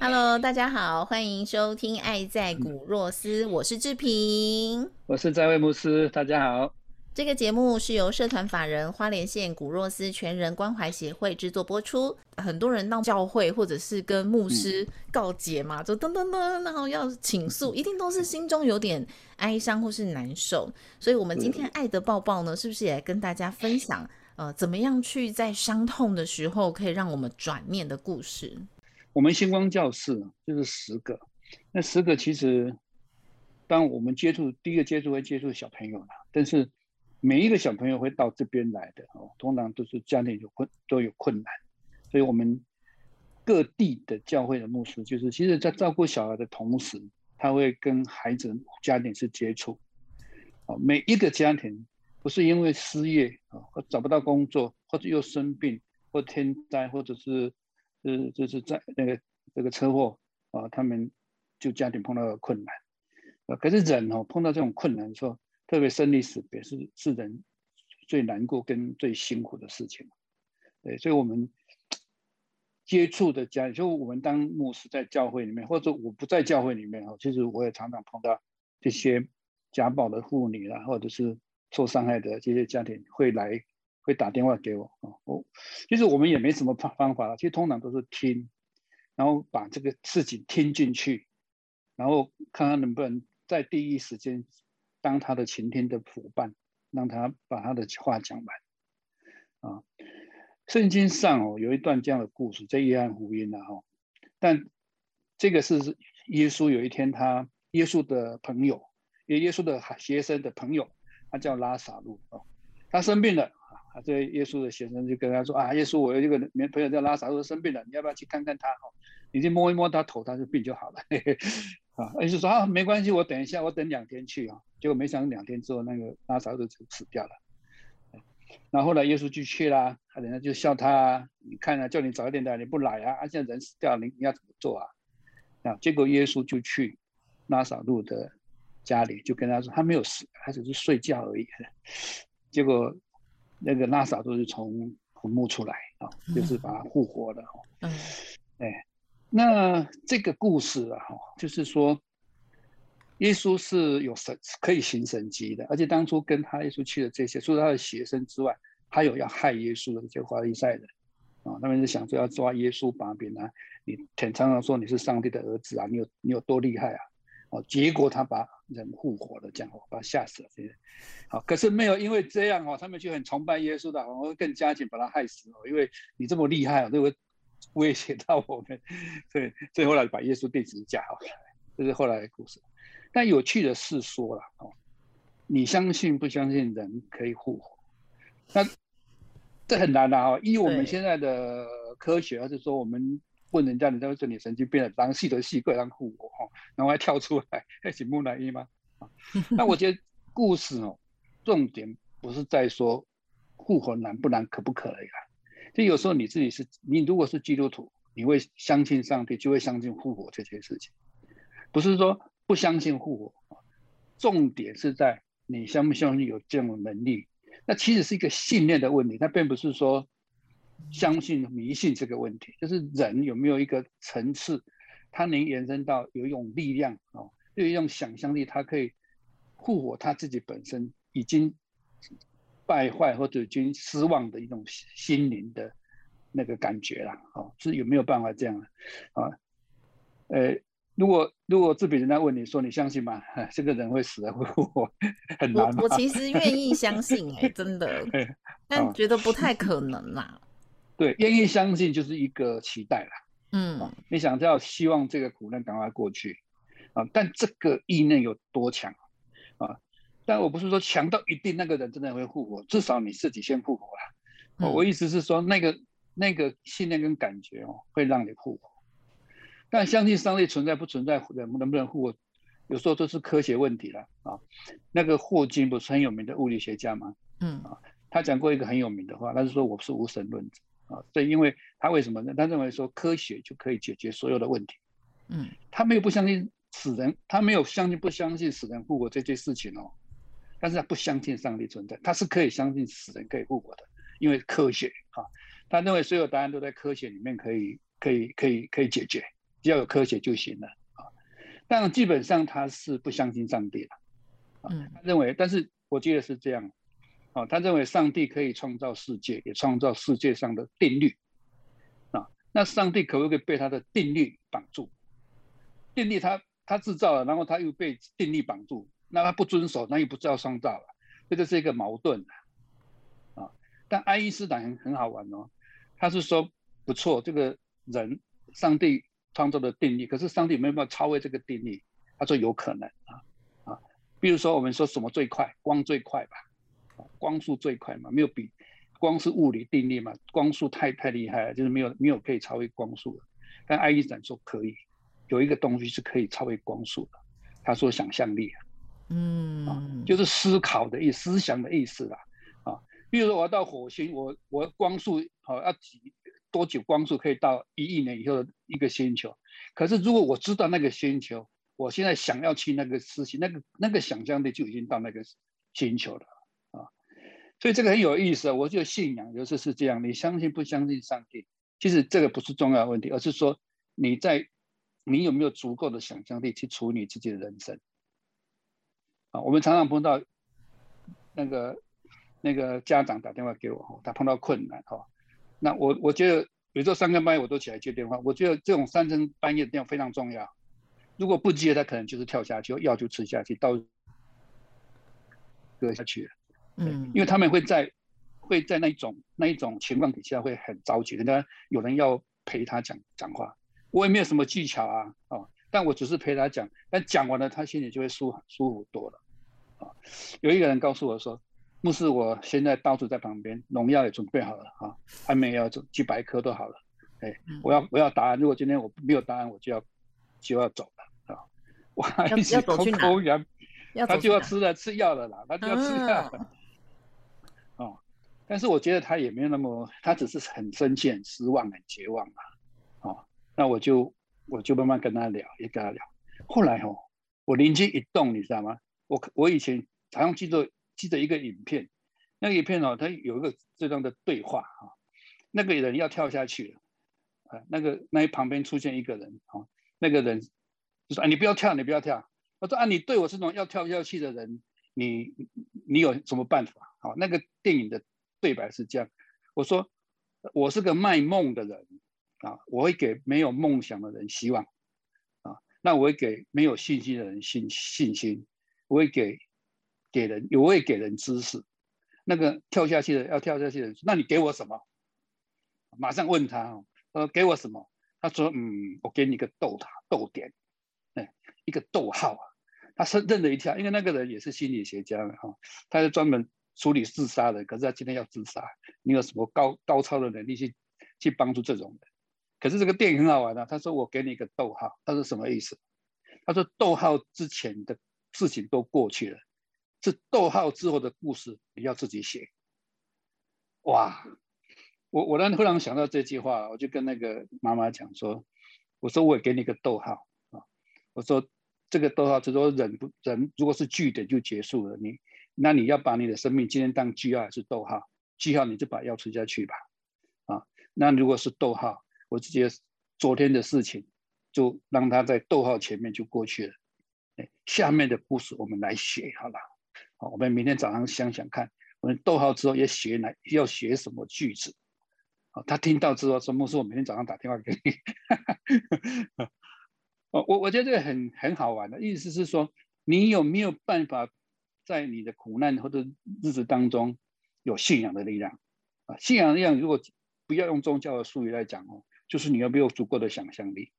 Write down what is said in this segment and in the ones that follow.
大家好，欢迎收听《爱在古若斯》，我是志平，我是在位牧师。大家好，这个节目是由社团法人花莲县古若斯全人关怀协会制作播出。很多人到教会或者是跟牧师告解嘛，就噔噔噔，然后要倾诉，一定都是心中有点哀伤或是难受。所以，我们今天爱的抱抱呢，是不是也跟大家分享，呃，怎么样去在伤痛的时候可以让我们转念的故事？我们星光教室就是十个，那十个其实，当我们接触第一个接触会接触小朋友啦，但是每一个小朋友会到这边来的哦，通常都是家庭有困都有困难，所以我们各地的教会的牧师，就是其实在照顾小孩的同时，他会跟孩子家庭是接触，哦，每一个家庭不是因为失业啊，或找不到工作，或者又生病，或天灾，或者是。是就是在那个这个车祸啊，他们就家庭碰到了困难，啊，可是人哦碰到这种困难，说特别生离死别是是人最难过跟最辛苦的事情，对，所以我们接触的家，就我们当牧师在教会里面，或者我不在教会里面哦，其实我也常常碰到这些家暴的妇女啊，或者是受伤害的这些家庭会来。会打电话给我啊，我其实我们也没什么方方法了其实通常都是听，然后把这个事情听进去，然后看看能不能在第一时间当他的倾听的伙伴，让他把他的话讲完啊。圣经上哦有一段这样的故事，在约翰福音啊哈，但这个是耶稣有一天他耶稣的朋友，也耶稣的学生的朋友，他叫拉萨路哦，他生病了。啊，这耶稣的学生就跟他说啊，耶稣，我有一个朋友叫拉萨路生病了，你要不要去看看他？哈，你去摸一摸他头，他就病就好了。啊，耶稣说啊，没关系，我等一下，我等两天去啊。结果没想到两天之后，那个拉萨路就死掉了。然后后来耶稣就去啦，他人家就笑他，你看啊，叫你早一点来，你不来啊，啊，现在人死掉了，你你要怎么做啊？啊，结果耶稣就去拉萨路的家里，就跟他说，他没有死，他只是睡觉而已。结果。那个拉萨都是从坟墓出来啊，就是把他复活的哈。嗯，哎，那这个故事啊，哈，就是说，耶稣是有神可以行神迹的，而且当初跟他耶稣去的这些，除了他的学生之外，还有要害耶稣的这些法利赛人啊，他们是想说要抓耶稣把柄啊，你常常说你是上帝的儿子啊，你有你有多厉害啊？哦，结果他把人复活了，这样我，把他吓死了。这些，好，可是没有因为这样哦，他们就很崇拜耶稣的，反而更加紧把他害死哦。因为你这么厉害哦，就会威胁到我们，所以最后来把耶稣弟子架好了。这是后来的故事。但有趣的是说了哦，你相信不相信人可以复活？那这很难的哦，以我们现在的科学，还是说我们。问人家，人家会说你神经病了，当细的细个当护我哈，然后还跳出来，还请木乃伊吗？那我觉得故事哦，重点不是在说复活难不难，可不可以啊？就有时候你自己是，你如果是基督徒，你会相信上帝，就会相信复活这件事情，不是说不相信复活重点是在你相不相信有这种能力。那其实是一个信念的问题，它并不是说。相信迷信这个问题，就是人有没有一个层次，他能延伸到有一种力量哦，有一种想象力，他可以复活他自己本身已经败坏或者已经失望的一种心灵的那个感觉了哦，是有没有办法这样啊？呃，如果如果这边人家问你说你相信吗？这个人会死会复活，很难。我我其实愿意相信，哎，真的，但觉得不太可能啦。对，愿意相信就是一个期待啦。嗯，你想要希望这个苦难赶快过去啊？但这个意念有多强啊？但我不是说强到一定那个人真的会复活，至少你自己先复活了。我意思是说，那个那个信念跟感觉哦，会让你复活。但相信上帝存在不存在，能能不能复活，有时候都是科学问题了啊。那个霍金不是很有名的物理学家吗？嗯啊，他讲过一个很有名的话，他是说我是无神论者啊。对，因为他为什么呢？他认为说科学就可以解决所有的问题。嗯，他没有不相信死人，他没有相信不相信死人复活这件事情哦。但是他不相信上帝存在，他是可以相信死人可以复活的，因为科学啊，他认为所有答案都在科学里面可以可以可以可以解决，只要有科学就行了啊。但基本上他是不相信上帝的，啊，他认为，但是我记得是这样，啊，他认为上帝可以创造世界，也创造世界上的定律，啊，那上帝可不可以被他的定律绑住？定律他他制造了，然后他又被定律绑住。那他不遵守，那又不叫创造了，这就是一个矛盾啊。但爱因斯坦很很好玩哦，他是说不错，这个人上帝创造的定律，可是上帝没有办法超越这个定律。他说有可能啊啊，比如说我们说什么最快，光最快吧，光速最快嘛，没有比光是物理定律嘛，光速太太厉害了，就是没有没有可以超越光速的。但爱因斯坦说可以，有一个东西是可以超越光速的，他说想象力啊。嗯，就是思考的意思想的意思啦，啊，比如说我要到火星，我我光速好要几多久光速可以到一亿年以后的一个星球？可是如果我知道那个星球，我现在想要去那个事情，那个那个想象力就已经到那个星球了啊，所以这个很有意思啊。我觉得信仰有时是这样，你相信不相信上帝，其实这个不是重要的问题，而是说你在你有没有足够的想象力去处理自己的人生。啊，我们常常碰到那个那个家长打电话给我，他碰到困难哈。那我我觉得，比如说三更半夜我都起来接电话，我觉得这种三更半夜的电话非常重要。如果不接，他可能就是跳下去，药就吃下去，到割下去了。嗯，因为他们会在会在那一种那一种情况底下会很着急，人家有人要陪他讲讲话，我也没有什么技巧啊，哦。但我只是陪他讲，但讲完了，他心里就会舒舒服多了，啊，有一个人告诉我说，牧师，我现在到处在旁边，农药也准备好了，啊，安眠药几几百颗都好了，哎，我要我要答案，如果今天我没有答案，我就要就要走了，啊，我还一直口口痒，他就要吃了吃药了啦，他就要吃药，哦，但是我觉得他也没有那么，他只是很生气、很失望、很绝望嘛，哦，那我就。我就慢慢跟他聊，也跟他聊。后来哦，我灵机一动，你知道吗？我我以前好像记得记得一个影片，那个影片哦，它有一个这样的对话啊。那个人要跳下去了，啊，那个那旁边出现一个人啊，那个人就说：“啊，你不要跳，你不要跳。”我说：“啊，你对我这种要跳下去的人，你你有什么办法？”好，那个电影的对白是这样，我说：“我是个卖梦的人。”啊，我会给没有梦想的人希望，啊，那我会给没有信心的人信信心，我会给给人，我会给人知识。那个跳下去的要跳下去的人，那你给我什么？马上问他，呃，给我什么？他说，嗯，我给你个逗他逗点，哎，一个逗号啊。他是愣了一跳，因为那个人也是心理学家哈，他是专门处理自杀的，可是他今天要自杀，你有什么高高超的能力去去帮助这种人？可是这个电影很好玩的，他说我给你一个逗号，他说什么意思？他说逗号之前的事情都过去了，是逗号之后的故事你要自己写。哇，我我然突然想到这句话，我就跟那个妈妈讲说，我说我也给你一个逗号啊，我说这个逗号就说人不人如果是句点就结束了，你那你要把你的生命今天当句号还是逗号？句号你就把药吃下去吧，啊，那如果是逗号。我直接昨天的事情，就让他在逗号前面就过去了。哎，下面的故事我们来写好了。好，我们明天早上想想看，我们逗号之后要写哪，要写什么句子。好，他听到之后说：“牧师，我明天早上打电话给你。”哦，我我觉得这个很很好玩的意思是说，你有没有办法在你的苦难或者日子当中有信仰的力量啊？信仰的力量，如果不要用宗教的术语来讲哦，就是你有没有足够的想象力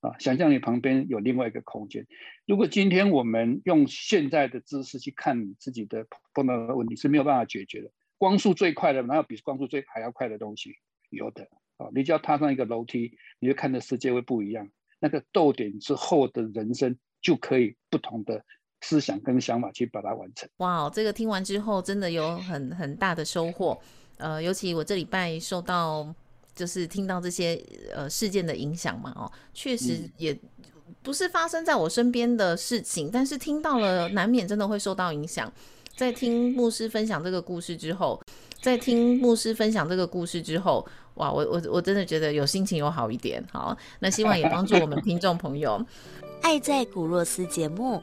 啊？想象你旁边有另外一个空间。如果今天我们用现在的知识去看你自己的碰到的问题是没有办法解决的。光速最快的，哪有比光速最还要快的东西？有的啊，你只要踏上一个楼梯，你就看的世界会不一样。那个逗点之后的人生，就可以不同的思想跟想法去把它完成。哇，这个听完之后真的有很很大的收获。呃，尤其我这礼拜受到就是听到这些呃事件的影响嘛，哦，确实也不是发生在我身边的事情，但是听到了，难免真的会受到影响。在听牧师分享这个故事之后，在听牧师分享这个故事之后，哇，我我我真的觉得有心情有好一点。好，那希望也帮助我们听众朋友。爱在古若斯节目